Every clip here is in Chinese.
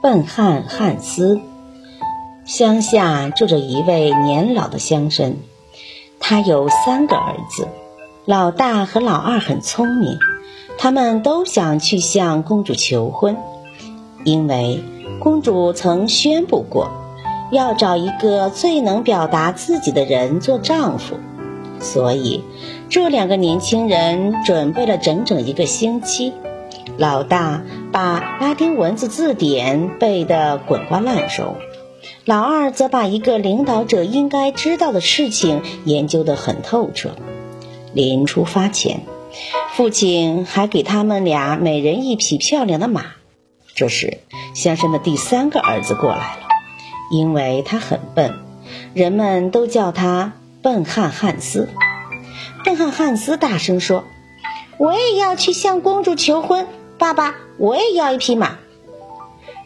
笨汉汉斯。乡下住着一位年老的乡绅，他有三个儿子，老大和老二很聪明，他们都想去向公主求婚，因为公主曾宣布过，要找一个最能表达自己的人做丈夫，所以这两个年轻人准备了整整一个星期。老大把拉丁文字字典背得滚瓜烂熟。老二则把一个领导者应该知道的事情研究得很透彻。临出发前，父亲还给他们俩每人一匹漂亮的马。这时，乡绅的第三个儿子过来了，因为他很笨，人们都叫他笨汉汉斯。笨汉汉斯大声说：“我也要去向公主求婚，爸爸，我也要一匹马。”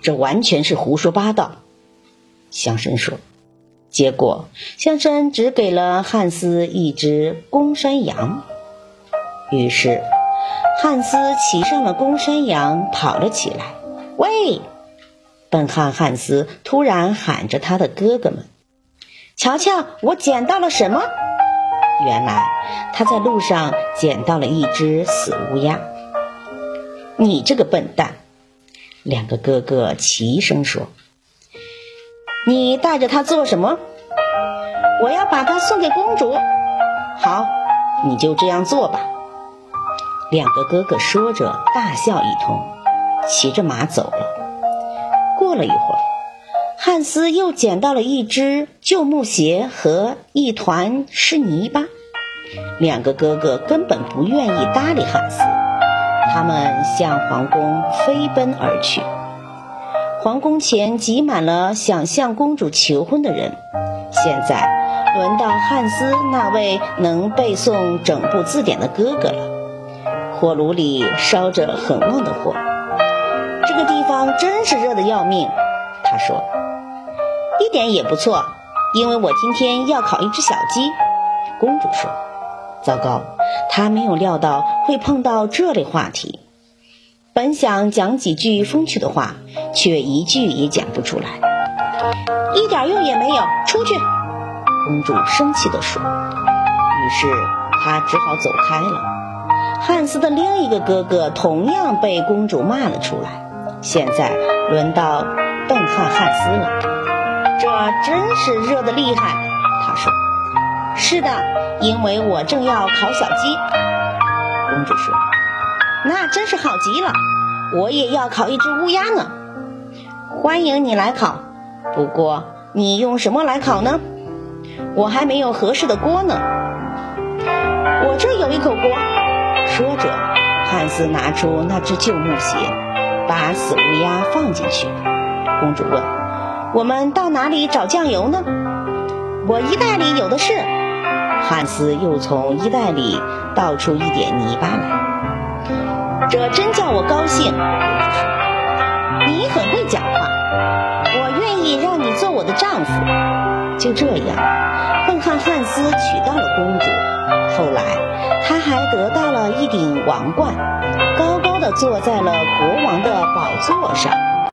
这完全是胡说八道。乡绅说：“结果，乡绅只给了汉斯一只公山羊。于是，汉斯骑上了公山羊，跑了起来。喂！笨汉汉斯突然喊着他的哥哥们：‘瞧瞧，我捡到了什么！’原来，他在路上捡到了一只死乌鸦。你这个笨蛋！两个哥哥齐声说。”你带着他做什么？我要把它送给公主。好，你就这样做吧。两个哥哥说着，大笑一通，骑着马走了。过了一会儿，汉斯又捡到了一只旧木鞋和一团湿泥巴。两个哥哥根本不愿意搭理汉斯，他们向皇宫飞奔而去。皇宫前挤满了想向公主求婚的人。现在轮到汉斯那位能背诵整部字典的哥哥了。火炉里烧着很旺的火，这个地方真是热得要命。他说：“一点也不错，因为我今天要烤一只小鸡。”公主说：“糟糕，她没有料到会碰到这类话题。”本想讲几句风趣的话，却一句也讲不出来，一点用也没有。出去！公主生气地说。于是她只好走开了。汉斯的另一个哥哥同样被公主骂了出来。现在轮到笨汉汉斯了。这真是热得厉害，他说。是的，因为我正要烤小鸡。公主说。那真是好极了，我也要烤一只乌鸦呢。欢迎你来烤，不过你用什么来烤呢？我还没有合适的锅呢。我这有一口锅。说着，汉斯拿出那只旧木鞋，把死乌鸦放进去。公主问：“我们到哪里找酱油呢？”我衣袋里有的是。汉斯又从衣袋里倒出一点泥巴来。这真叫我高兴，你很会讲话，我愿意让你做我的丈夫。就这样，笨汉汉斯娶到了公主。后来，他还得到了一顶王冠，高高的坐在了国王的宝座上。